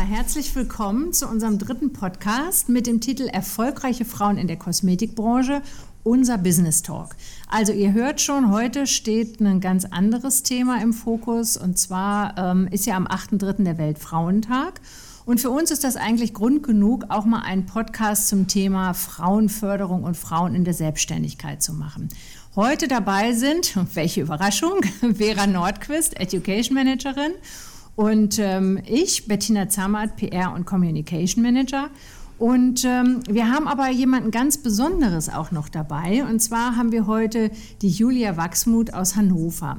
Herzlich willkommen zu unserem dritten Podcast mit dem Titel Erfolgreiche Frauen in der Kosmetikbranche, unser Business Talk. Also ihr hört schon, heute steht ein ganz anderes Thema im Fokus und zwar ähm, ist ja am 8.3. der Weltfrauentag. Und für uns ist das eigentlich Grund genug, auch mal einen Podcast zum Thema Frauenförderung und Frauen in der Selbstständigkeit zu machen. Heute dabei sind, welche Überraschung, Vera Nordquist, Education Managerin und ähm, ich, Bettina Zammert, PR und Communication Manager. Und ähm, wir haben aber jemanden ganz Besonderes auch noch dabei. Und zwar haben wir heute die Julia Wachsmuth aus Hannover.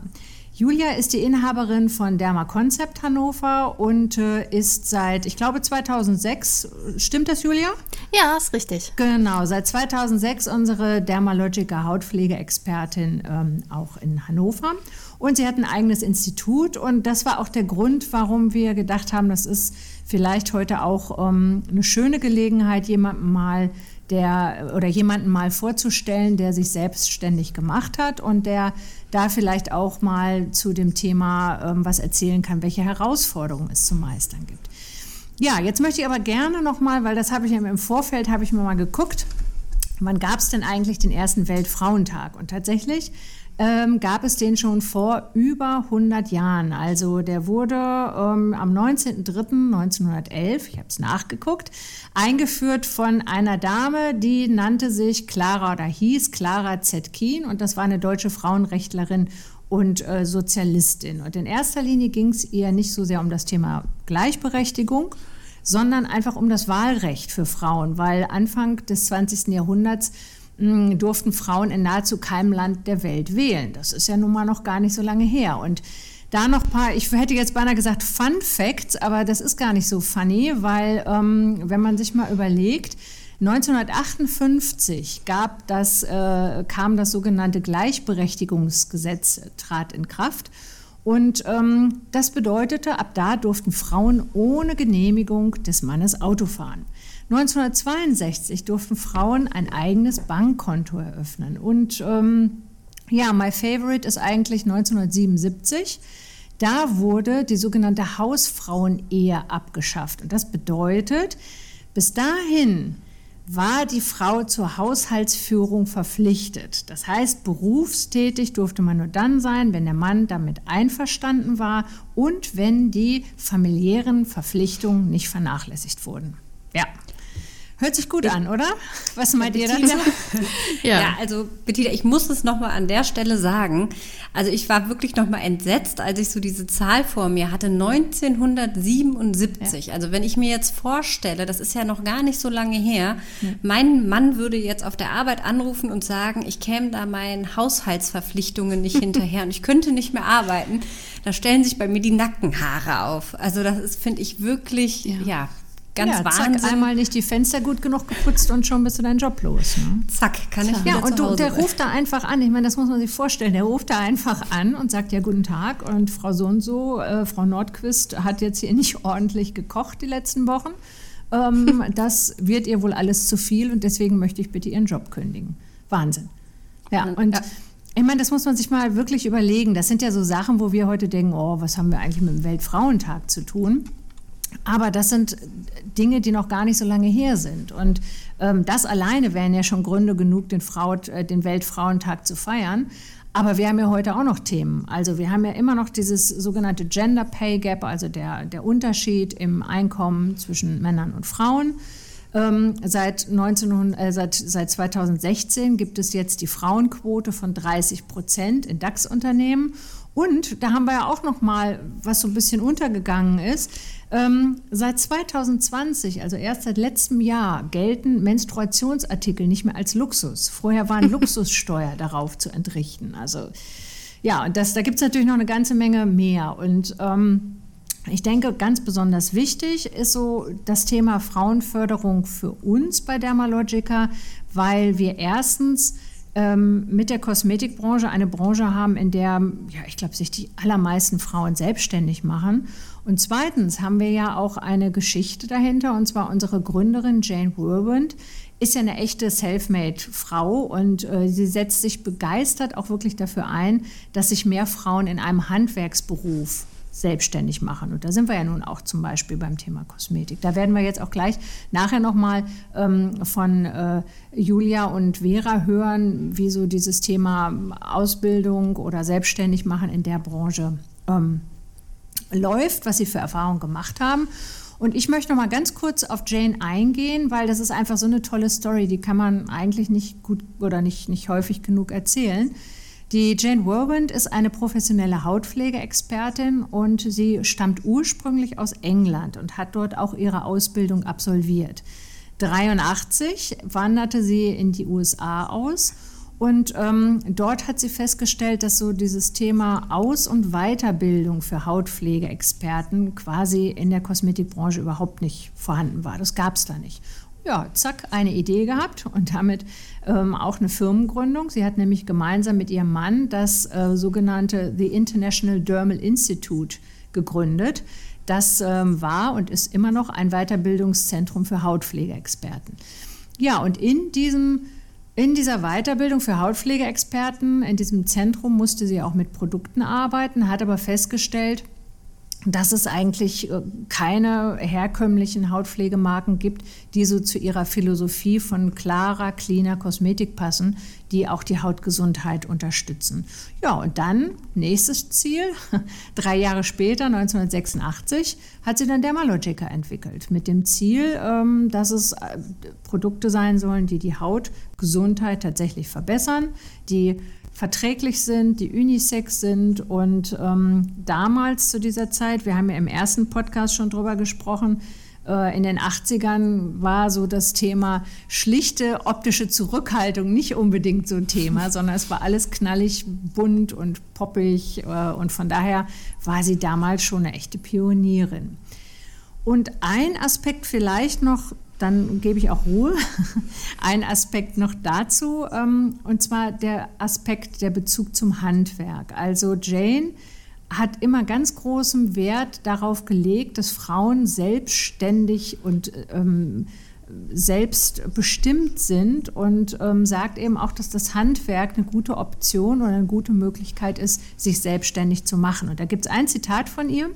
Julia ist die Inhaberin von Derma Concept Hannover und äh, ist seit, ich glaube, 2006, stimmt das, Julia? Ja, ist richtig. Genau, seit 2006 unsere Dermalogica Hautpflegeexpertin ähm, auch in Hannover. Und sie hat ein eigenes Institut und das war auch der Grund, warum wir gedacht haben, das ist vielleicht heute auch ähm, eine schöne Gelegenheit, jemanden mal der oder jemanden mal vorzustellen, der sich selbstständig gemacht hat und der da vielleicht auch mal zu dem Thema ähm, was erzählen kann, welche Herausforderungen es zu meistern gibt. Ja, jetzt möchte ich aber gerne noch mal, weil das habe ich im Vorfeld habe ich mir mal geguckt, wann gab es denn eigentlich den ersten Weltfrauentag? Und tatsächlich ähm, gab es den schon vor über 100 Jahren. Also der wurde ähm, am 19.03.1911, ich habe es nachgeguckt, eingeführt von einer Dame, die nannte sich Clara oder hieß Clara Zetkin und das war eine deutsche Frauenrechtlerin und äh, Sozialistin. Und in erster Linie ging es ihr nicht so sehr um das Thema Gleichberechtigung, sondern einfach um das Wahlrecht für Frauen, weil Anfang des 20. Jahrhunderts durften Frauen in nahezu keinem Land der Welt wählen. Das ist ja nun mal noch gar nicht so lange her. Und da noch ein paar, ich hätte jetzt beinahe gesagt Fun Facts, aber das ist gar nicht so funny, weil ähm, wenn man sich mal überlegt, 1958 gab das, äh, kam das sogenannte Gleichberechtigungsgesetz, trat in Kraft. Und ähm, das bedeutete, ab da durften Frauen ohne Genehmigung des Mannes Auto fahren. 1962 durften Frauen ein eigenes Bankkonto eröffnen. Und ähm, ja, my favorite ist eigentlich 1977. Da wurde die sogenannte Hausfrauenehe abgeschafft. Und das bedeutet, bis dahin war die Frau zur Haushaltsführung verpflichtet. Das heißt, berufstätig durfte man nur dann sein, wenn der Mann damit einverstanden war und wenn die familiären Verpflichtungen nicht vernachlässigt wurden. Ja. Hört sich gut an, oder? Was meint ihr dazu? Ja. ja, also Bettina, ich muss es nochmal an der Stelle sagen. Also ich war wirklich nochmal entsetzt, als ich so diese Zahl vor mir hatte, 1977. Ja. Also wenn ich mir jetzt vorstelle, das ist ja noch gar nicht so lange her, ja. mein Mann würde jetzt auf der Arbeit anrufen und sagen, ich käme da meinen Haushaltsverpflichtungen nicht hinterher und ich könnte nicht mehr arbeiten. Da stellen sich bei mir die Nackenhaare auf. Also das ist, finde ich, wirklich, ja Ganz ja, Wahnsinn. Zack, einmal nicht die Fenster gut genug geputzt und schon bist du deinen Job los. Ne? Zack, kann ich Ja, und du, der ruft da einfach an. Ich meine, das muss man sich vorstellen. Der ruft da einfach an und sagt ja guten Tag und Frau so und so, äh, Frau Nordquist hat jetzt hier nicht ordentlich gekocht die letzten Wochen. Ähm, das wird ihr wohl alles zu viel und deswegen möchte ich bitte Ihren Job kündigen. Wahnsinn. Ja, und ja. Ich meine, das muss man sich mal wirklich überlegen. Das sind ja so Sachen, wo wir heute denken, oh, was haben wir eigentlich mit dem Weltfrauentag zu tun? Aber das sind Dinge, die noch gar nicht so lange her sind. Und ähm, das alleine wären ja schon Gründe genug, den, Frau, äh, den Weltfrauentag zu feiern. Aber wir haben ja heute auch noch Themen. Also wir haben ja immer noch dieses sogenannte Gender Pay Gap, also der, der Unterschied im Einkommen zwischen Männern und Frauen. Ähm, seit, 19, äh, seit, seit 2016 gibt es jetzt die Frauenquote von 30 Prozent in DAX-Unternehmen. Und da haben wir ja auch noch mal, was so ein bisschen untergegangen ist. Ähm, seit 2020, also erst seit letztem Jahr, gelten Menstruationsartikel nicht mehr als Luxus. Vorher war eine Luxussteuer darauf zu entrichten. Also ja, und das, da gibt es natürlich noch eine ganze Menge mehr. Und ähm, ich denke, ganz besonders wichtig ist so das Thema Frauenförderung für uns bei Dermalogica, weil wir erstens ähm, mit der Kosmetikbranche eine Branche haben, in der, ja, ich glaube, sich die allermeisten Frauen selbstständig machen. Und zweitens haben wir ja auch eine Geschichte dahinter, und zwar unsere Gründerin Jane Whirlwind ist ja eine echte Selfmade-Frau und äh, sie setzt sich begeistert auch wirklich dafür ein, dass sich mehr Frauen in einem Handwerksberuf selbstständig machen. Und da sind wir ja nun auch zum Beispiel beim Thema Kosmetik. Da werden wir jetzt auch gleich nachher nochmal ähm, von äh, Julia und Vera hören, wie so dieses Thema Ausbildung oder selbstständig machen in der Branche ähm, läuft, was sie für Erfahrungen gemacht haben. Und ich möchte noch mal ganz kurz auf Jane eingehen, weil das ist einfach so eine tolle Story, die kann man eigentlich nicht gut oder nicht, nicht häufig genug erzählen. Die Jane Whirlwind ist eine professionelle Hautpflegeexpertin und sie stammt ursprünglich aus England und hat dort auch ihre Ausbildung absolviert. 83 wanderte sie in die USA aus und ähm, dort hat sie festgestellt, dass so dieses Thema Aus- und Weiterbildung für Hautpflegeexperten quasi in der Kosmetikbranche überhaupt nicht vorhanden war. Das gab es da nicht ja, zack, eine Idee gehabt und damit ähm, auch eine Firmengründung. Sie hat nämlich gemeinsam mit ihrem Mann das äh, sogenannte The International Dermal Institute gegründet. Das ähm, war und ist immer noch ein Weiterbildungszentrum für Hautpflegeexperten. Ja, und in diesem in dieser Weiterbildung für Hautpflegeexperten, in diesem Zentrum musste sie auch mit Produkten arbeiten, hat aber festgestellt, dass es eigentlich äh, keine herkömmlichen Hautpflegemarken gibt, die so zu ihrer Philosophie von klarer, cleaner Kosmetik passen, die auch die Hautgesundheit unterstützen. Ja, und dann, nächstes Ziel, drei Jahre später, 1986, hat sie dann Dermalogica entwickelt, mit dem Ziel, ähm, dass es äh, Produkte sein sollen, die die Hautgesundheit tatsächlich verbessern, die verträglich sind, die unisex sind. Und ähm, damals zu dieser Zeit, wir haben ja im ersten Podcast schon drüber gesprochen, äh, in den 80ern war so das Thema schlichte optische Zurückhaltung nicht unbedingt so ein Thema, sondern es war alles knallig, bunt und poppig. Äh, und von daher war sie damals schon eine echte Pionierin. Und ein Aspekt vielleicht noch dann gebe ich auch Ruhe. Ein Aspekt noch dazu, ähm, und zwar der Aspekt der Bezug zum Handwerk. Also Jane hat immer ganz großen Wert darauf gelegt, dass Frauen selbstständig und ähm, selbstbestimmt sind und ähm, sagt eben auch, dass das Handwerk eine gute Option oder eine gute Möglichkeit ist, sich selbstständig zu machen. Und da gibt es ein Zitat von ihr.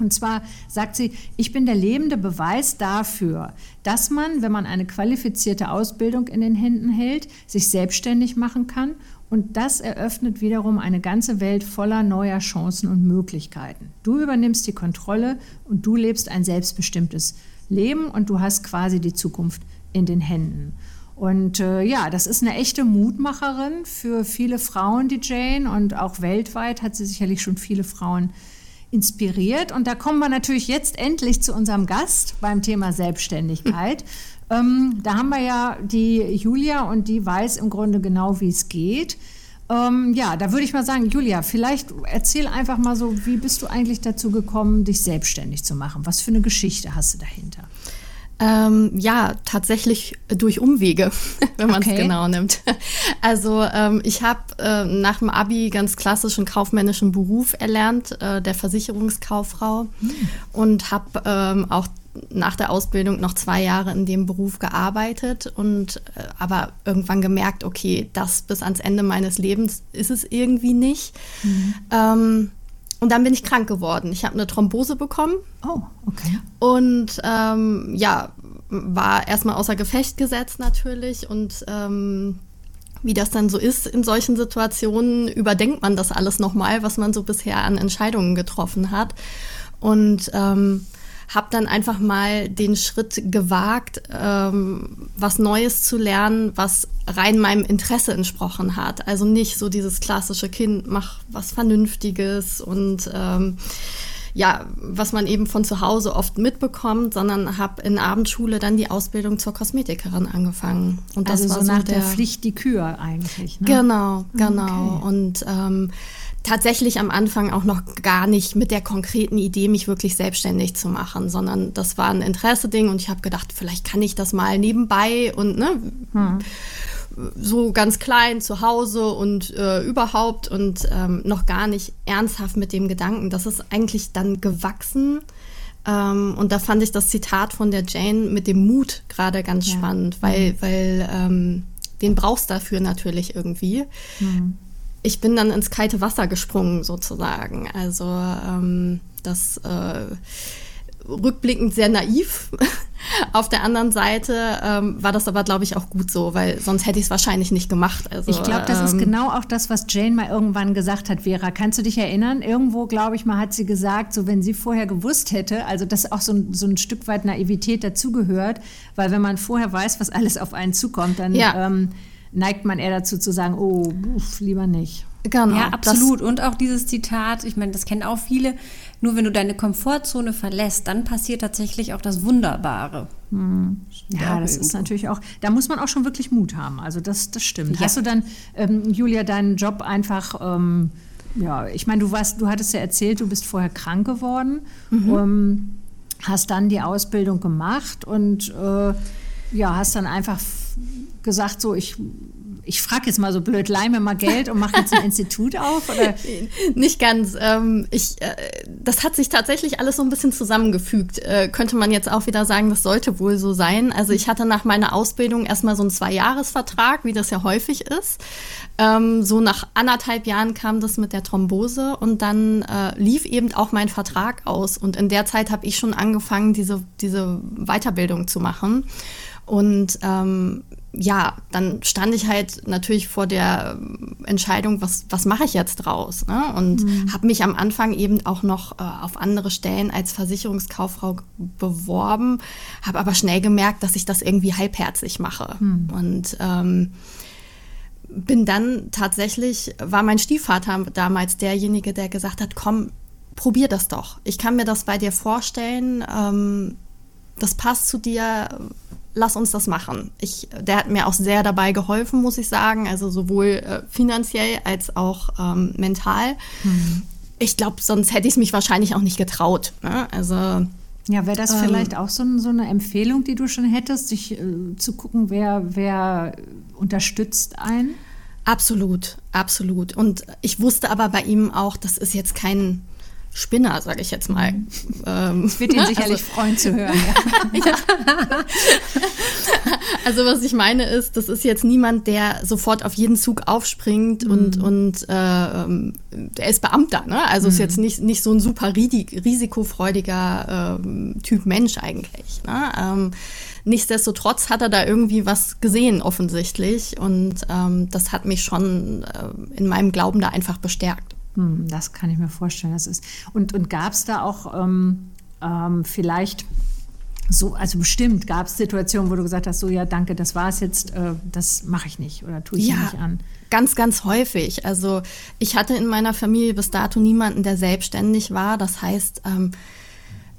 Und zwar sagt sie, ich bin der lebende Beweis dafür, dass man, wenn man eine qualifizierte Ausbildung in den Händen hält, sich selbstständig machen kann. Und das eröffnet wiederum eine ganze Welt voller neuer Chancen und Möglichkeiten. Du übernimmst die Kontrolle und du lebst ein selbstbestimmtes Leben und du hast quasi die Zukunft in den Händen. Und äh, ja, das ist eine echte Mutmacherin für viele Frauen, die Jane, und auch weltweit hat sie sicherlich schon viele Frauen inspiriert. Und da kommen wir natürlich jetzt endlich zu unserem Gast beim Thema Selbstständigkeit. ähm, da haben wir ja die Julia und die weiß im Grunde genau, wie es geht. Ähm, ja, da würde ich mal sagen, Julia, vielleicht erzähl einfach mal so, wie bist du eigentlich dazu gekommen, dich selbstständig zu machen? Was für eine Geschichte hast du dahinter? Ähm, ja, tatsächlich durch Umwege, wenn man es okay. genau nimmt. Also ähm, ich habe äh, nach dem Abi ganz klassischen kaufmännischen Beruf erlernt, äh, der Versicherungskauffrau, hm. und habe ähm, auch nach der Ausbildung noch zwei Jahre in dem Beruf gearbeitet und äh, aber irgendwann gemerkt, okay, das bis ans Ende meines Lebens ist es irgendwie nicht. Mhm. Und dann bin ich krank geworden. Ich habe eine Thrombose bekommen. Oh, okay. Und ähm, ja, war erstmal außer Gefecht gesetzt natürlich. Und ähm, wie das dann so ist in solchen Situationen, überdenkt man das alles nochmal, was man so bisher an Entscheidungen getroffen hat. Und ähm, habe dann einfach mal den Schritt gewagt, ähm, was Neues zu lernen, was rein meinem Interesse entsprochen hat. Also nicht so dieses klassische Kind, mach was Vernünftiges und ähm, ja, was man eben von zu Hause oft mitbekommt, sondern habe in Abendschule dann die Ausbildung zur Kosmetikerin angefangen. Und das also war so nach der, der Pflicht die Kür eigentlich. Ne? Genau, genau. Okay. Und ähm, tatsächlich am Anfang auch noch gar nicht mit der konkreten Idee, mich wirklich selbstständig zu machen, sondern das war ein Interesse-Ding und ich habe gedacht, vielleicht kann ich das mal nebenbei und ne, hm. so ganz klein zu Hause und äh, überhaupt und ähm, noch gar nicht ernsthaft mit dem Gedanken. Das ist eigentlich dann gewachsen. Ähm, und da fand ich das Zitat von der Jane mit dem Mut gerade ganz ja. spannend, weil, mhm. weil ähm, den brauchst dafür natürlich irgendwie. Mhm ich bin dann ins kalte Wasser gesprungen sozusagen. Also ähm, das äh, rückblickend sehr naiv. Auf der anderen Seite ähm, war das aber, glaube ich, auch gut so, weil sonst hätte ich es wahrscheinlich nicht gemacht. Also, ich glaube, das ähm, ist genau auch das, was Jane mal irgendwann gesagt hat, Vera. Kannst du dich erinnern? Irgendwo, glaube ich mal, hat sie gesagt, so wenn sie vorher gewusst hätte, also dass auch so ein, so ein Stück weit Naivität dazugehört, weil wenn man vorher weiß, was alles auf einen zukommt, dann ja. ähm, neigt man eher dazu zu sagen, oh, uff, lieber nicht. Genau. Ja, absolut. Und auch dieses Zitat, ich meine, das kennen auch viele, nur wenn du deine Komfortzone verlässt, dann passiert tatsächlich auch das Wunderbare. Hm. Ja, das irgendwo. ist natürlich auch, da muss man auch schon wirklich Mut haben. Also das, das stimmt. Ja. Hast du dann, ähm, Julia, deinen Job einfach, ähm, ja, ich meine, du warst, du hattest ja erzählt, du bist vorher krank geworden, mhm. ähm, hast dann die Ausbildung gemacht und äh, ja, hast dann einfach gesagt, so ich ich frage jetzt mal so blöd, leih mir mal Geld und mache jetzt ein Institut auf? Oder? Nicht ganz. Ähm, ich, äh, das hat sich tatsächlich alles so ein bisschen zusammengefügt. Äh, könnte man jetzt auch wieder sagen, das sollte wohl so sein. Also ich hatte nach meiner Ausbildung erstmal so einen Zweijahresvertrag, wie das ja häufig ist. Ähm, so nach anderthalb Jahren kam das mit der Thrombose und dann äh, lief eben auch mein Vertrag aus. Und in der Zeit habe ich schon angefangen, diese, diese Weiterbildung zu machen. Und ähm, ja, dann stand ich halt natürlich vor der Entscheidung, was, was mache ich jetzt draus? Ne? Und mhm. habe mich am Anfang eben auch noch äh, auf andere Stellen als Versicherungskauffrau beworben, habe aber schnell gemerkt, dass ich das irgendwie halbherzig mache. Mhm. Und ähm, bin dann tatsächlich, war mein Stiefvater damals derjenige, der gesagt hat, komm, probier das doch. Ich kann mir das bei dir vorstellen. Ähm, das passt zu dir lass uns das machen. Ich, der hat mir auch sehr dabei geholfen, muss ich sagen, also sowohl äh, finanziell als auch ähm, mental. Mhm. Ich glaube, sonst hätte ich es mich wahrscheinlich auch nicht getraut. Ne? Also ja, wäre das ähm, vielleicht auch so, so, eine Empfehlung, die du schon hättest, sich äh, zu gucken, wer, wer unterstützt einen? Absolut, absolut. Und ich wusste aber bei ihm auch, das ist jetzt kein Spinner, sage ich jetzt mal. Ähm, es wird ihn sicherlich also, freuen zu hören. Ja. ja. Also was ich meine ist, das ist jetzt niemand, der sofort auf jeden Zug aufspringt mhm. und, und äh, ähm, er ist Beamter. Ne? Also mhm. ist jetzt nicht, nicht so ein super risikofreudiger äh, Typ Mensch eigentlich. Ne? Ähm, nichtsdestotrotz hat er da irgendwie was gesehen offensichtlich und ähm, das hat mich schon äh, in meinem Glauben da einfach bestärkt. Hm, das kann ich mir vorstellen. Das ist und und gab es da auch ähm, ähm, vielleicht so, also bestimmt gab es Situationen, wo du gesagt hast, so ja, danke, das war es jetzt, äh, das mache ich nicht oder tue ich ja, nicht an. Ganz, ganz häufig. Also ich hatte in meiner Familie bis dato niemanden, der selbstständig war. Das heißt, ähm,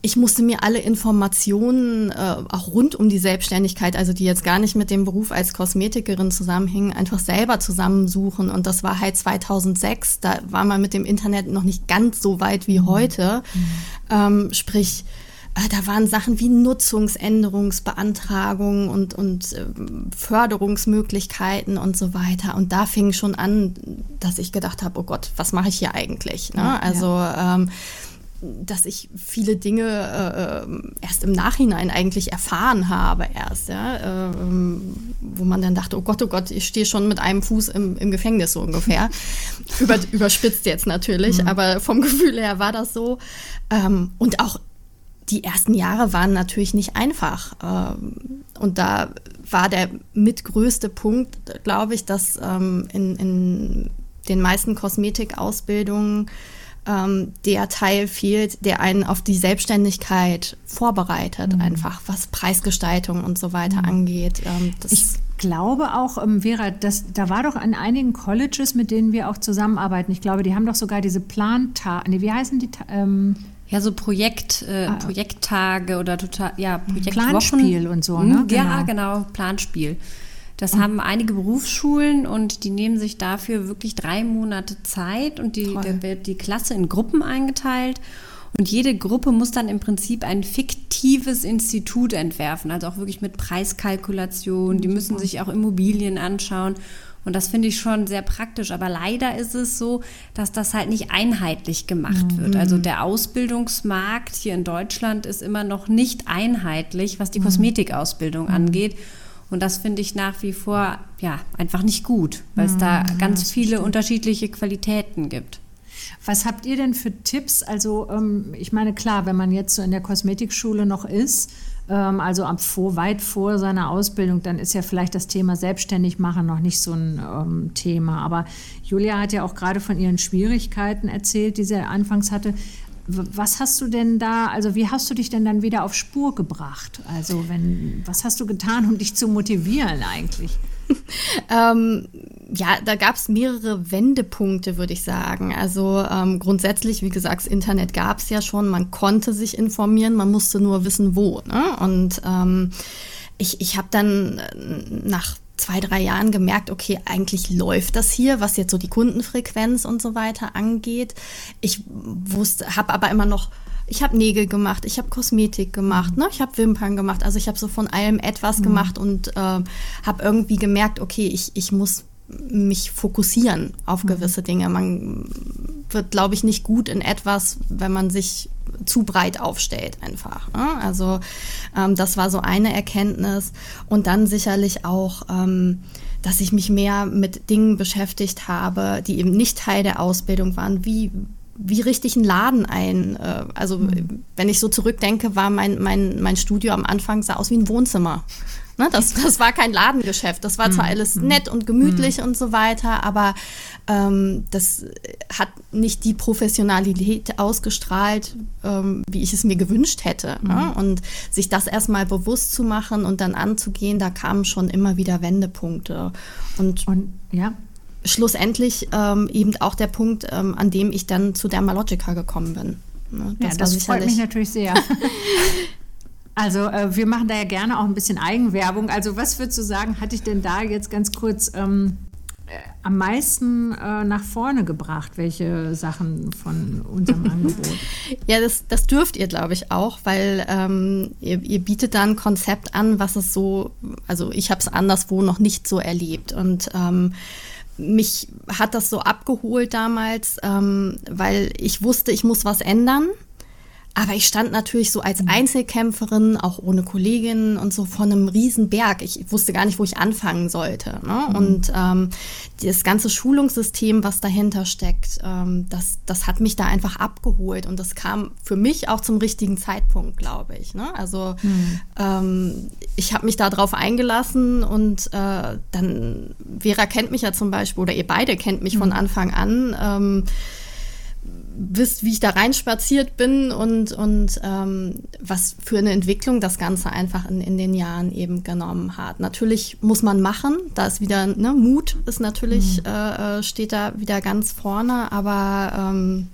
ich musste mir alle Informationen äh, auch rund um die Selbstständigkeit, also die jetzt gar nicht mit dem Beruf als Kosmetikerin zusammenhingen, einfach selber zusammensuchen. Und das war halt 2006. Da war man mit dem Internet noch nicht ganz so weit wie mhm. heute. Mhm. Ähm, sprich, äh, da waren Sachen wie Nutzungsänderungsbeantragungen und, und äh, Förderungsmöglichkeiten und so weiter. Und da fing schon an, dass ich gedacht habe, oh Gott, was mache ich hier eigentlich? Ne? Ja, also ja. Ähm, dass ich viele Dinge äh, erst im Nachhinein eigentlich erfahren habe erst, ja, äh, wo man dann dachte, oh Gott, oh Gott, ich stehe schon mit einem Fuß im, im Gefängnis so ungefähr. Über, überspitzt jetzt natürlich, mhm. aber vom Gefühl her war das so. Ähm, und auch die ersten Jahre waren natürlich nicht einfach. Ähm, und da war der mitgrößte Punkt, glaube ich, dass ähm, in, in den meisten Kosmetikausbildungen ähm, der Teil fehlt, der einen auf die Selbstständigkeit vorbereitet, mhm. einfach was Preisgestaltung und so weiter mhm. angeht. Ähm, ich glaube auch, ähm, Vera, das, da war doch an einigen Colleges, mit denen wir auch zusammenarbeiten. Ich glaube, die haben doch sogar diese Plantage, nee, wie heißen die? Ähm, ja, so Projekt, äh, ah, Projekttage oder total, ja, Projektwochen. Planspiel und so, ne? Ja, genau, genau Planspiel. Das haben einige Berufsschulen und die nehmen sich dafür wirklich drei Monate Zeit und die, da wird die Klasse in Gruppen eingeteilt. Und jede Gruppe muss dann im Prinzip ein fiktives Institut entwerfen, also auch wirklich mit Preiskalkulation. Die müssen sich auch Immobilien anschauen. Und das finde ich schon sehr praktisch. Aber leider ist es so, dass das halt nicht einheitlich gemacht mhm. wird. Also der Ausbildungsmarkt hier in Deutschland ist immer noch nicht einheitlich, was die mhm. Kosmetikausbildung mhm. angeht. Und das finde ich nach wie vor ja einfach nicht gut, weil es da mhm. ganz viele unterschiedliche Qualitäten gibt. Was habt ihr denn für Tipps? Also ähm, ich meine, klar, wenn man jetzt so in der Kosmetikschule noch ist, ähm, also ab vor, weit vor seiner Ausbildung, dann ist ja vielleicht das Thema Selbstständigmachen noch nicht so ein ähm, Thema. Aber Julia hat ja auch gerade von ihren Schwierigkeiten erzählt, die sie anfangs hatte. Was hast du denn da, also wie hast du dich denn dann wieder auf Spur gebracht? Also wenn, was hast du getan, um dich zu motivieren eigentlich? ähm, ja, da gab es mehrere Wendepunkte, würde ich sagen. Also ähm, grundsätzlich, wie gesagt, das Internet gab es ja schon, man konnte sich informieren, man musste nur wissen, wo. Ne? Und ähm, ich, ich habe dann äh, nach zwei, drei Jahren gemerkt, okay, eigentlich läuft das hier, was jetzt so die Kundenfrequenz und so weiter angeht. Ich wusste, habe aber immer noch ich habe Nägel gemacht, ich habe Kosmetik gemacht, ne? ich habe Wimpern gemacht. Also ich habe so von allem etwas mhm. gemacht und äh, habe irgendwie gemerkt, okay, ich, ich muss mich fokussieren auf mhm. gewisse Dinge. Man wird, glaube ich, nicht gut in etwas, wenn man sich zu breit aufstellt einfach. Ne? Also ähm, das war so eine Erkenntnis. Und dann sicherlich auch, ähm, dass ich mich mehr mit Dingen beschäftigt habe, die eben nicht Teil der Ausbildung waren. Wie, wie richte ich einen Laden ein? Äh, also, mhm. wenn ich so zurückdenke, war mein, mein, mein Studio am Anfang sah aus wie ein Wohnzimmer. Ne, das, das war kein Ladengeschäft. Das war zwar mhm. alles mhm. nett und gemütlich mhm. und so weiter, aber ähm, das hat nicht die Professionalität ausgestrahlt, ähm, wie ich es mir gewünscht hätte. Ne? Und sich das erstmal bewusst zu machen und dann anzugehen, da kamen schon immer wieder Wendepunkte. Und, und ja schlussendlich ähm, eben auch der Punkt, ähm, an dem ich dann zu Dermalogica gekommen bin. Ne, das ja, das freut mich natürlich sehr. Also äh, wir machen da ja gerne auch ein bisschen Eigenwerbung. Also was würdest du sagen, hatte ich denn da jetzt ganz kurz ähm, äh, am meisten äh, nach vorne gebracht? Welche Sachen von unserem Angebot? Ja, das, das dürft ihr, glaube ich, auch, weil ähm, ihr, ihr, bietet da ein Konzept an, was es so, also ich habe es anderswo noch nicht so erlebt. Und ähm, mich hat das so abgeholt damals, ähm, weil ich wusste, ich muss was ändern. Aber ich stand natürlich so als mhm. Einzelkämpferin, auch ohne Kolleginnen und so vor einem riesen Berg. Ich wusste gar nicht, wo ich anfangen sollte. Ne? Mhm. Und ähm, das ganze Schulungssystem, was dahinter steckt, ähm, das, das hat mich da einfach abgeholt. Und das kam für mich auch zum richtigen Zeitpunkt, glaube ich. Ne? Also mhm. ähm, ich habe mich da drauf eingelassen und äh, dann, Vera kennt mich ja zum Beispiel, oder ihr beide kennt mich mhm. von Anfang an ähm, wisst, wie ich da reinspaziert bin und, und ähm, was für eine Entwicklung das Ganze einfach in, in den Jahren eben genommen hat. Natürlich muss man machen, da ist wieder, ne, Mut ist natürlich, mhm. äh, äh steht da wieder ganz vorne, aber ähm,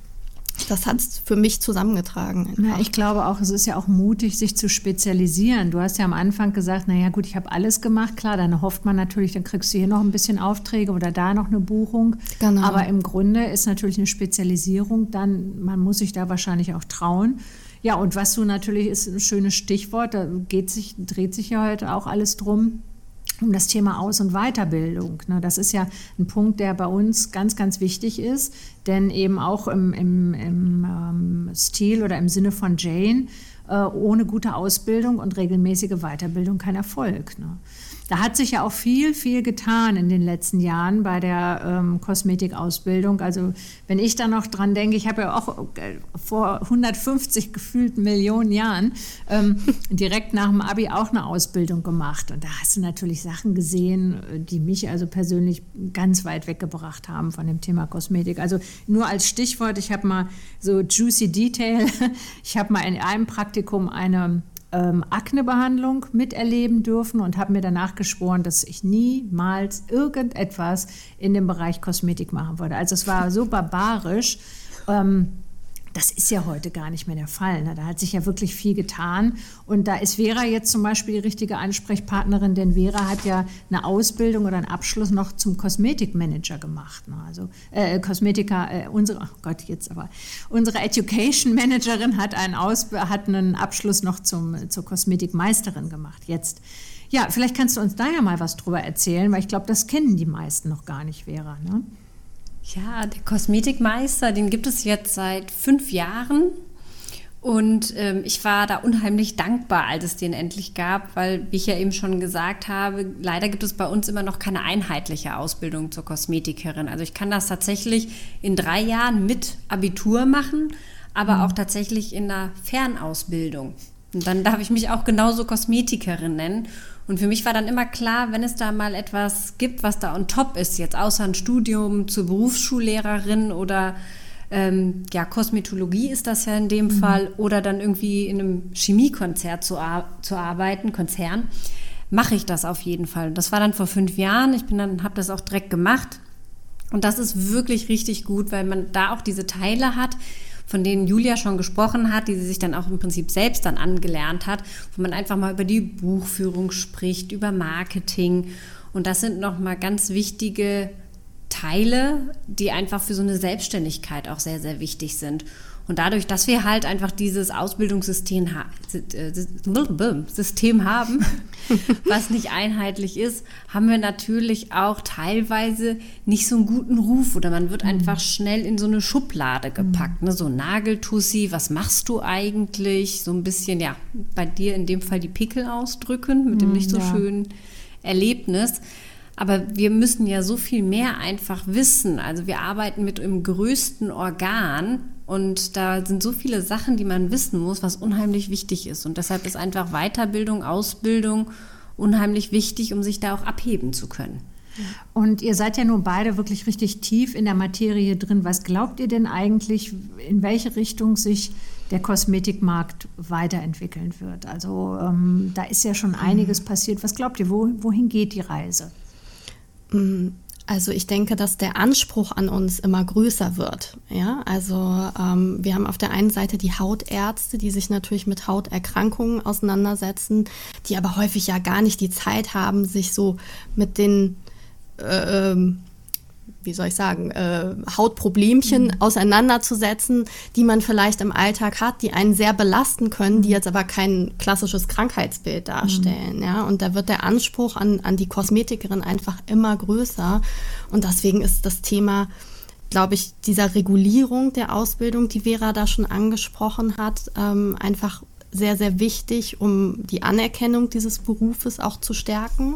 das hat es für mich zusammengetragen. Ja, ich glaube auch, es ist ja auch mutig, sich zu spezialisieren. Du hast ja am Anfang gesagt, naja gut, ich habe alles gemacht. Klar, dann hofft man natürlich, dann kriegst du hier noch ein bisschen Aufträge oder da noch eine Buchung. Genau. Aber im Grunde ist natürlich eine Spezialisierung dann, man muss sich da wahrscheinlich auch trauen. Ja, und was du natürlich ist ein schönes Stichwort, da geht sich, dreht sich ja heute auch alles drum um das Thema Aus- und Weiterbildung. Ne? Das ist ja ein Punkt, der bei uns ganz, ganz wichtig ist, denn eben auch im, im, im ähm, Stil oder im Sinne von Jane, äh, ohne gute Ausbildung und regelmäßige Weiterbildung kein Erfolg. Da hat sich ja auch viel, viel getan in den letzten Jahren bei der ähm, Kosmetikausbildung. Also wenn ich da noch dran denke, ich habe ja auch äh, vor 150 gefühlten Millionen Jahren ähm, direkt nach dem Abi auch eine Ausbildung gemacht. Und da hast du natürlich Sachen gesehen, äh, die mich also persönlich ganz weit weggebracht haben von dem Thema Kosmetik. Also nur als Stichwort, ich habe mal so Juicy Detail, ich habe mal in einem Praktikum eine ähm, Aknebehandlung miterleben dürfen und habe mir danach geschworen, dass ich niemals irgendetwas in dem Bereich Kosmetik machen würde. Also es war so barbarisch. Ähm, Das ist ja heute gar nicht mehr der Fall. Ne? Da hat sich ja wirklich viel getan. Und da ist Vera jetzt zum Beispiel die richtige Ansprechpartnerin, denn Vera hat ja eine Ausbildung oder einen Abschluss noch zum Kosmetikmanager gemacht. Ne? Also äh, Kosmetiker, äh, unsere, oh Gott, jetzt aber, unsere Education Managerin hat einen, Aus, hat einen Abschluss noch zum, zur Kosmetikmeisterin gemacht. Jetzt. Ja, vielleicht kannst du uns da ja mal was drüber erzählen, weil ich glaube, das kennen die meisten noch gar nicht, Vera. Ne? Ja, der Kosmetikmeister, den gibt es jetzt seit fünf Jahren. Und ähm, ich war da unheimlich dankbar, als es den endlich gab, weil, wie ich ja eben schon gesagt habe, leider gibt es bei uns immer noch keine einheitliche Ausbildung zur Kosmetikerin. Also ich kann das tatsächlich in drei Jahren mit Abitur machen, aber mhm. auch tatsächlich in einer Fernausbildung. Und dann darf ich mich auch genauso Kosmetikerin nennen. Und für mich war dann immer klar, wenn es da mal etwas gibt, was da on top ist, jetzt außer ein Studium zur Berufsschullehrerin oder ähm, ja, Kosmetologie ist das ja in dem mhm. Fall, oder dann irgendwie in einem Chemiekonzert zu, ar zu arbeiten, Konzern, mache ich das auf jeden Fall. Das war dann vor fünf Jahren. Ich bin dann, habe das auch direkt gemacht. Und das ist wirklich richtig gut, weil man da auch diese Teile hat, von denen Julia schon gesprochen hat, die sie sich dann auch im Prinzip selbst dann angelernt hat, wo man einfach mal über die Buchführung spricht, über Marketing. Und das sind nochmal ganz wichtige Teile, die einfach für so eine Selbstständigkeit auch sehr, sehr wichtig sind. Und dadurch, dass wir halt einfach dieses Ausbildungssystem äh, System haben, was nicht einheitlich ist, haben wir natürlich auch teilweise nicht so einen guten Ruf oder man wird einfach mhm. schnell in so eine Schublade gepackt. Ne? So Nageltussi, was machst du eigentlich? So ein bisschen, ja, bei dir in dem Fall die Pickel ausdrücken mit dem mhm, nicht so ja. schönen Erlebnis. Aber wir müssen ja so viel mehr einfach wissen. Also wir arbeiten mit dem größten Organ und da sind so viele Sachen, die man wissen muss, was unheimlich wichtig ist. Und deshalb ist einfach Weiterbildung, Ausbildung unheimlich wichtig, um sich da auch abheben zu können. Und ihr seid ja nun beide wirklich richtig tief in der Materie drin. Was glaubt ihr denn eigentlich, in welche Richtung sich der Kosmetikmarkt weiterentwickeln wird? Also ähm, da ist ja schon einiges passiert. Was glaubt ihr, wo, wohin geht die Reise? Also ich denke, dass der Anspruch an uns immer größer wird. Ja, also ähm, wir haben auf der einen Seite die Hautärzte, die sich natürlich mit Hauterkrankungen auseinandersetzen, die aber häufig ja gar nicht die Zeit haben, sich so mit den äh, ähm, wie soll ich sagen, äh, Hautproblemchen mhm. auseinanderzusetzen, die man vielleicht im Alltag hat, die einen sehr belasten können, die mhm. jetzt aber kein klassisches Krankheitsbild darstellen. Mhm. Ja? Und da wird der Anspruch an, an die Kosmetikerin einfach immer größer. Und deswegen ist das Thema, glaube ich, dieser Regulierung der Ausbildung, die Vera da schon angesprochen hat, ähm, einfach sehr, sehr wichtig, um die Anerkennung dieses Berufes auch zu stärken.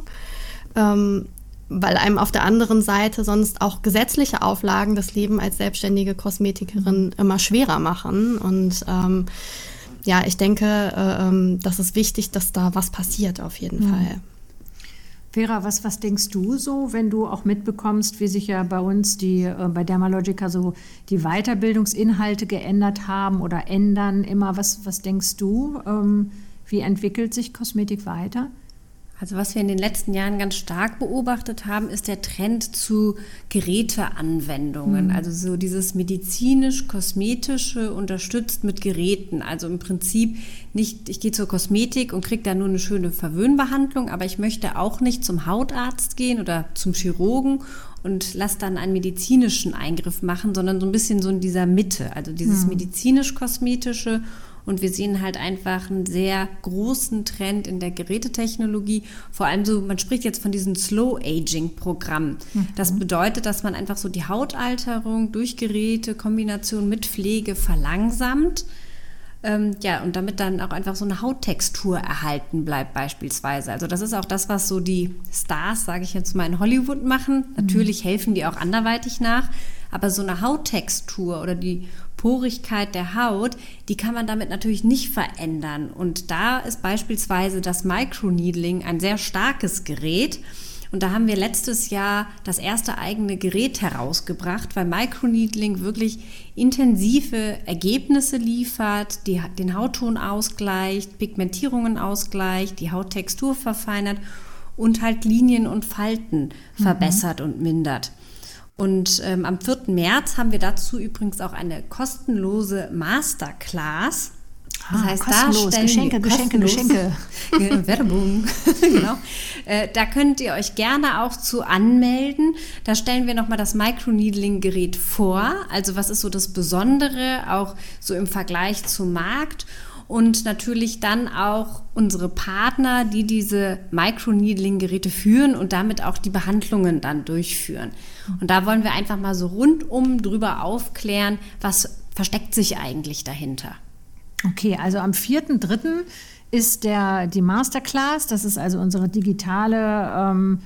Ähm, weil einem auf der anderen Seite sonst auch gesetzliche Auflagen das Leben als selbstständige Kosmetikerin immer schwerer machen. Und ähm, ja, ich denke, äh, ähm, das ist wichtig, dass da was passiert auf jeden mhm. Fall. Vera, was, was denkst du so, wenn du auch mitbekommst, wie sich ja bei uns die, äh, bei Dermalogica so die Weiterbildungsinhalte geändert haben oder ändern immer? Was, was denkst du? Ähm, wie entwickelt sich Kosmetik weiter? Also was wir in den letzten Jahren ganz stark beobachtet haben, ist der Trend zu Geräteanwendungen. Mhm. Also so dieses medizinisch-kosmetische unterstützt mit Geräten. Also im Prinzip nicht, ich gehe zur Kosmetik und kriege da nur eine schöne Verwöhnbehandlung, aber ich möchte auch nicht zum Hautarzt gehen oder zum Chirurgen und lass dann einen medizinischen Eingriff machen, sondern so ein bisschen so in dieser Mitte. Also dieses mhm. medizinisch-kosmetische und wir sehen halt einfach einen sehr großen Trend in der Gerätetechnologie. Vor allem so, man spricht jetzt von diesem Slow Aging Programm. Mhm. Das bedeutet, dass man einfach so die Hautalterung durch Geräte, Kombination mit Pflege verlangsamt. Ähm, ja, und damit dann auch einfach so eine Hauttextur erhalten bleibt beispielsweise. Also das ist auch das, was so die Stars, sage ich jetzt mal, in Hollywood machen. Natürlich mhm. helfen die auch anderweitig nach, aber so eine Hauttextur oder die Porigkeit der Haut, die kann man damit natürlich nicht verändern. Und da ist beispielsweise das Microneedling ein sehr starkes Gerät. Und da haben wir letztes Jahr das erste eigene Gerät herausgebracht, weil Microneedling wirklich intensive Ergebnisse liefert, die, den Hautton ausgleicht, Pigmentierungen ausgleicht, die Hauttextur verfeinert und halt Linien und Falten mhm. verbessert und mindert. Und ähm, am 4. März haben wir dazu übrigens auch eine kostenlose Masterclass. Das ah, heißt, da stellen Geschenke, Geschenke, Geschenke. Werbung. genau. Äh, da könnt ihr euch gerne auch zu anmelden. Da stellen wir nochmal das Microneedling-Gerät vor. Also was ist so das Besondere, auch so im Vergleich zum Markt und natürlich dann auch unsere Partner, die diese Microneedling-Geräte führen und damit auch die Behandlungen dann durchführen. Und da wollen wir einfach mal so rundum drüber aufklären, was versteckt sich eigentlich dahinter. Okay, also am 4.3. ist der, die Masterclass, das ist also unsere digitale ähm,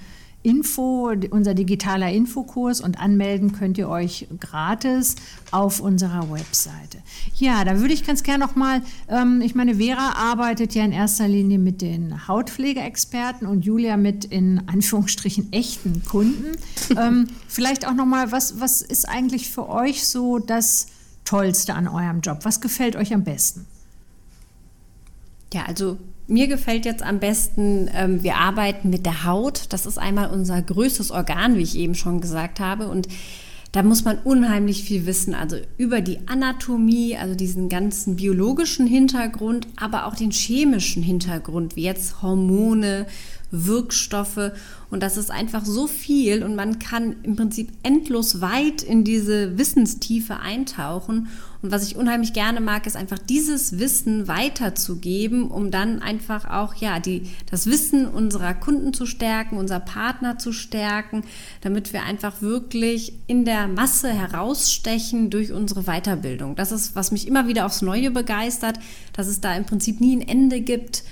Info, unser digitaler Infokurs und anmelden könnt ihr euch gratis auf unserer Webseite. Ja, da würde ich ganz gerne nochmal, ähm, ich meine, Vera arbeitet ja in erster Linie mit den Hautpflegeexperten und Julia mit in Anführungsstrichen echten Kunden. ähm, vielleicht auch nochmal, was, was ist eigentlich für euch so das Tollste an eurem Job? Was gefällt euch am besten? Ja, also mir gefällt jetzt am besten, ähm, wir arbeiten mit der Haut. Das ist einmal unser größtes Organ, wie ich eben schon gesagt habe. Und da muss man unheimlich viel wissen, also über die Anatomie, also diesen ganzen biologischen Hintergrund, aber auch den chemischen Hintergrund, wie jetzt Hormone, Wirkstoffe. Und das ist einfach so viel und man kann im Prinzip endlos weit in diese Wissenstiefe eintauchen. Und was ich unheimlich gerne mag, ist einfach dieses Wissen weiterzugeben, um dann einfach auch ja die, das Wissen unserer Kunden zu stärken, unserer Partner zu stärken, damit wir einfach wirklich in der Masse herausstechen durch unsere Weiterbildung. Das ist, was mich immer wieder aufs Neue begeistert, dass es da im Prinzip nie ein Ende gibt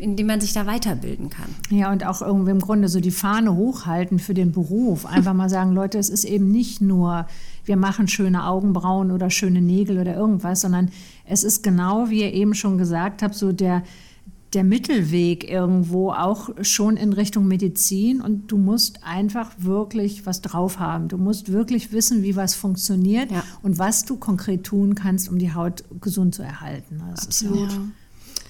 in dem man sich da weiterbilden kann. Ja, und auch irgendwie im Grunde so die Fahne hochhalten für den Beruf. Einfach mal sagen, Leute, es ist eben nicht nur, wir machen schöne Augenbrauen oder schöne Nägel oder irgendwas, sondern es ist genau, wie ihr eben schon gesagt habt, so der, der Mittelweg irgendwo auch schon in Richtung Medizin und du musst einfach wirklich was drauf haben. Du musst wirklich wissen, wie was funktioniert ja. und was du konkret tun kannst, um die Haut gesund zu erhalten. Das Absolut. Ja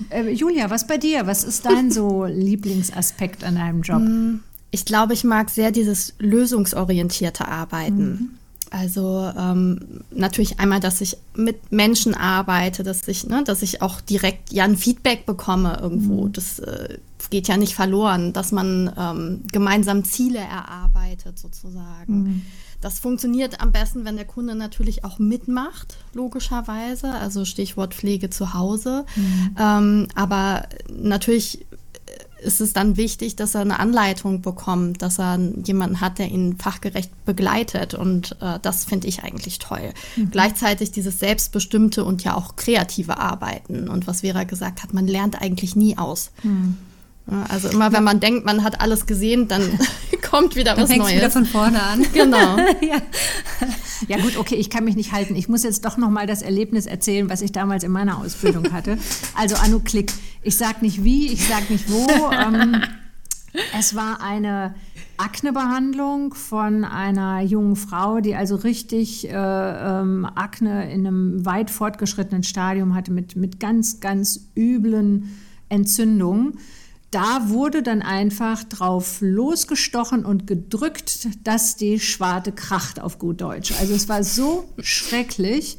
äh, Julia, was bei dir? Was ist dein so Lieblingsaspekt an deinem Job? Mm, ich glaube, ich mag sehr dieses lösungsorientierte Arbeiten. Mhm. Also ähm, natürlich einmal, dass ich mit Menschen arbeite, dass ich, ne, dass ich auch direkt ja ein Feedback bekomme irgendwo. Mhm. Das äh, geht ja nicht verloren, dass man ähm, gemeinsam Ziele erarbeitet sozusagen. Mhm. Das funktioniert am besten, wenn der Kunde natürlich auch mitmacht, logischerweise. Also Stichwort Pflege zu Hause. Mhm. Ähm, aber natürlich ist es dann wichtig, dass er eine Anleitung bekommt, dass er jemanden hat, der ihn fachgerecht begleitet. Und äh, das finde ich eigentlich toll. Mhm. Gleichzeitig dieses selbstbestimmte und ja auch kreative Arbeiten. Und was Vera gesagt hat, man lernt eigentlich nie aus. Mhm. Also immer wenn man denkt, man hat alles gesehen, dann kommt wieder dann was Neues. wieder von vorne an. Genau. ja. ja. gut, okay, ich kann mich nicht halten. Ich muss jetzt doch noch mal das Erlebnis erzählen, was ich damals in meiner Ausbildung hatte. Also Anu Klick. Ich sag nicht wie, ich sag nicht wo. Ähm, es war eine Aknebehandlung von einer jungen Frau, die also richtig äh, ähm, Akne in einem weit fortgeschrittenen Stadium hatte mit, mit ganz, ganz üblen Entzündungen da wurde dann einfach drauf losgestochen und gedrückt, dass die Schwarte kracht auf gut Deutsch. Also es war so schrecklich.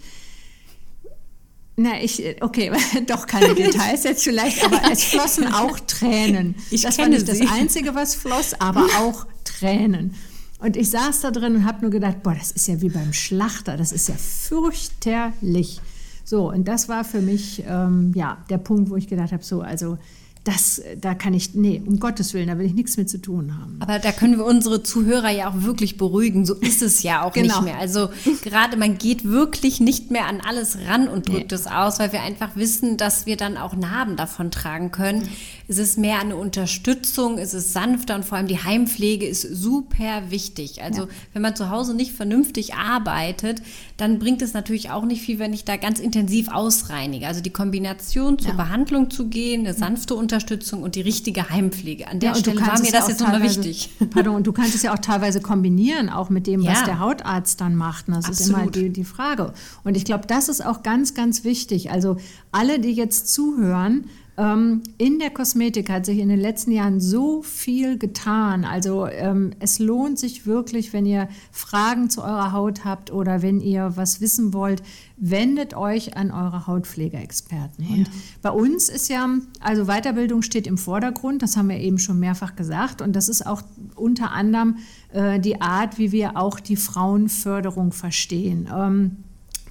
Na, ich, okay, doch keine Details jetzt vielleicht, aber es flossen auch Tränen. Ich das war nicht sie. das Einzige, was floss, aber auch Tränen. Und ich saß da drin und habe nur gedacht, boah, das ist ja wie beim Schlachter, das ist ja fürchterlich. So, und das war für mich ähm, ja der Punkt, wo ich gedacht habe, so, also das, da kann ich, nee, um Gottes Willen, da will ich nichts mit zu tun haben. Aber da können wir unsere Zuhörer ja auch wirklich beruhigen. So ist es ja auch genau. nicht mehr. Also gerade man geht wirklich nicht mehr an alles ran und drückt nee. es aus, weil wir einfach wissen, dass wir dann auch Narben davon tragen können. Mhm. Es ist mehr eine Unterstützung, es ist sanfter und vor allem die Heimpflege ist super wichtig. Also ja. wenn man zu Hause nicht vernünftig arbeitet, dann bringt es natürlich auch nicht viel, wenn ich da ganz intensiv ausreinige. Also die Kombination zur ja. Behandlung zu gehen, eine sanfte Unterstützung, Unterstützung und die richtige Heimpflege. An der ja, Stelle war mir das jetzt nochmal wichtig. Pardon, und du kannst es ja auch teilweise kombinieren, auch mit dem, ja. was der Hautarzt dann macht. Das Absolut. ist immer die, die Frage. Und ich glaube, das ist auch ganz, ganz wichtig. Also alle, die jetzt zuhören, in der Kosmetik hat sich in den letzten Jahren so viel getan. Also ähm, es lohnt sich wirklich, wenn ihr Fragen zu eurer Haut habt oder wenn ihr was wissen wollt, wendet euch an eure Hautpflegeexperten. Ja. Und bei uns ist ja, also Weiterbildung steht im Vordergrund, das haben wir eben schon mehrfach gesagt. Und das ist auch unter anderem äh, die Art, wie wir auch die Frauenförderung verstehen. Ähm,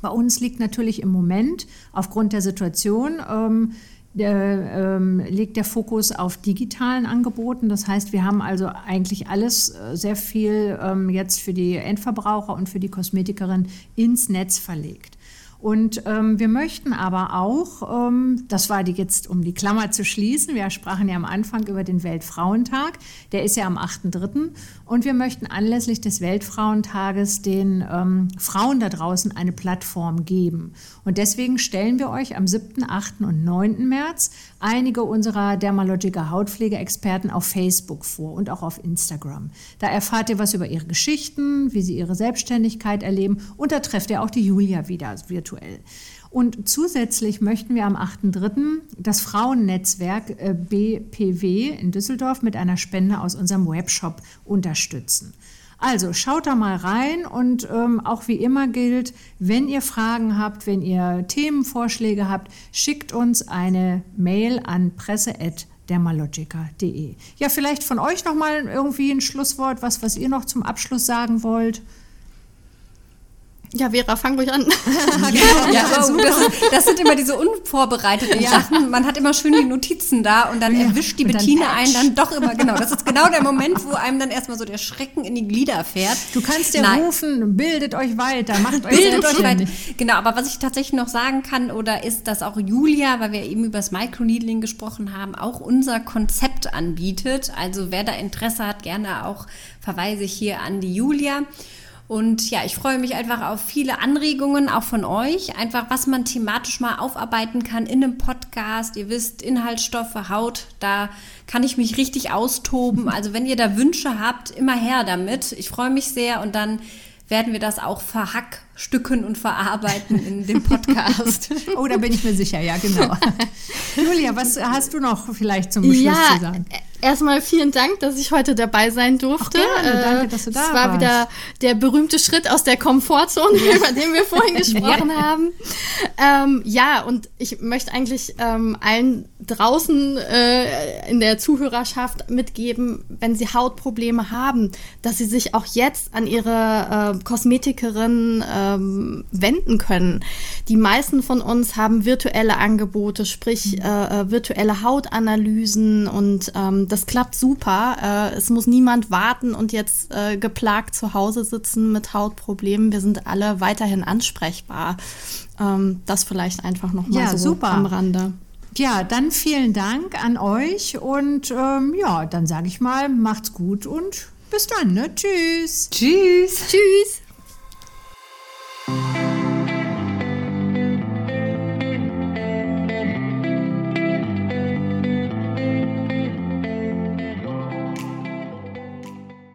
bei uns liegt natürlich im Moment aufgrund der Situation ähm, der, ähm, legt der Fokus auf digitalen Angeboten. Das heißt, wir haben also eigentlich alles äh, sehr viel ähm, jetzt für die Endverbraucher und für die Kosmetikerin ins Netz verlegt. Und ähm, wir möchten aber auch, ähm, das war die jetzt, um die Klammer zu schließen, wir sprachen ja am Anfang über den Weltfrauentag, der ist ja am 8.3. Und wir möchten anlässlich des Weltfrauentages den ähm, Frauen da draußen eine Plattform geben. Und deswegen stellen wir euch am 7., 8. und 9. März einige unserer Dermalogica Hautpflegeexperten auf Facebook vor und auch auf Instagram. Da erfahrt ihr was über ihre Geschichten, wie sie ihre Selbstständigkeit erleben und da trefft ihr auch die Julia wieder virtuell. Und zusätzlich möchten wir am 8.3. das Frauennetzwerk äh, BPW in Düsseldorf mit einer Spende aus unserem Webshop unterstützen. Also schaut da mal rein und ähm, auch wie immer gilt, wenn ihr Fragen habt, wenn ihr Themenvorschläge habt, schickt uns eine Mail an presse@dermalogica.de. Ja, vielleicht von euch noch mal irgendwie ein Schlusswort, was was ihr noch zum Abschluss sagen wollt. Ja, Vera, fang ruhig an. ja, ja das, das, sind immer diese unvorbereiteten ja. Sachen. Man hat immer schön die Notizen da und dann ja. erwischt die Bettina einen dann doch immer. Genau, das ist genau der Moment, wo einem dann erstmal so der Schrecken in die Glieder fährt. Du kannst ja Nein. rufen, bildet euch weiter, macht euch bildet euch weiter. Genau, aber was ich tatsächlich noch sagen kann oder ist, dass auch Julia, weil wir eben über das Microneedling gesprochen haben, auch unser Konzept anbietet. Also wer da Interesse hat, gerne auch verweise ich hier an die Julia. Und ja, ich freue mich einfach auf viele Anregungen, auch von euch. Einfach, was man thematisch mal aufarbeiten kann in einem Podcast. Ihr wisst, Inhaltsstoffe, Haut, da kann ich mich richtig austoben. Also wenn ihr da Wünsche habt, immer her damit. Ich freue mich sehr und dann werden wir das auch verhackstücken und verarbeiten in dem Podcast. oh, da bin ich mir sicher, ja, genau. Julia, was hast du noch vielleicht zum Schluss ja, zu sagen? Erstmal vielen Dank, dass ich heute dabei sein durfte. Ach, gerne, danke, dass du da warst. Es war wieder der berühmte Schritt aus der Komfortzone, ja. über den wir vorhin gesprochen ja. haben. Ähm, ja, und ich möchte eigentlich ähm, allen draußen äh, in der Zuhörerschaft mitgeben, wenn sie Hautprobleme haben, dass sie sich auch jetzt an ihre äh, Kosmetikerin ähm, wenden können. Die meisten von uns haben virtuelle Angebote, sprich mhm. äh, äh, virtuelle Hautanalysen und ähm, das klappt super. Äh, es muss niemand warten und jetzt äh, geplagt zu Hause sitzen mit Hautproblemen. Wir sind alle weiterhin ansprechbar. Ähm, das vielleicht einfach noch mal ja, so super. am Rande. Ja, dann vielen Dank an euch und ähm, ja, dann sage ich mal, macht's gut und bis dann, ne? Tschüss. Tschüss. Tschüss. Thank you.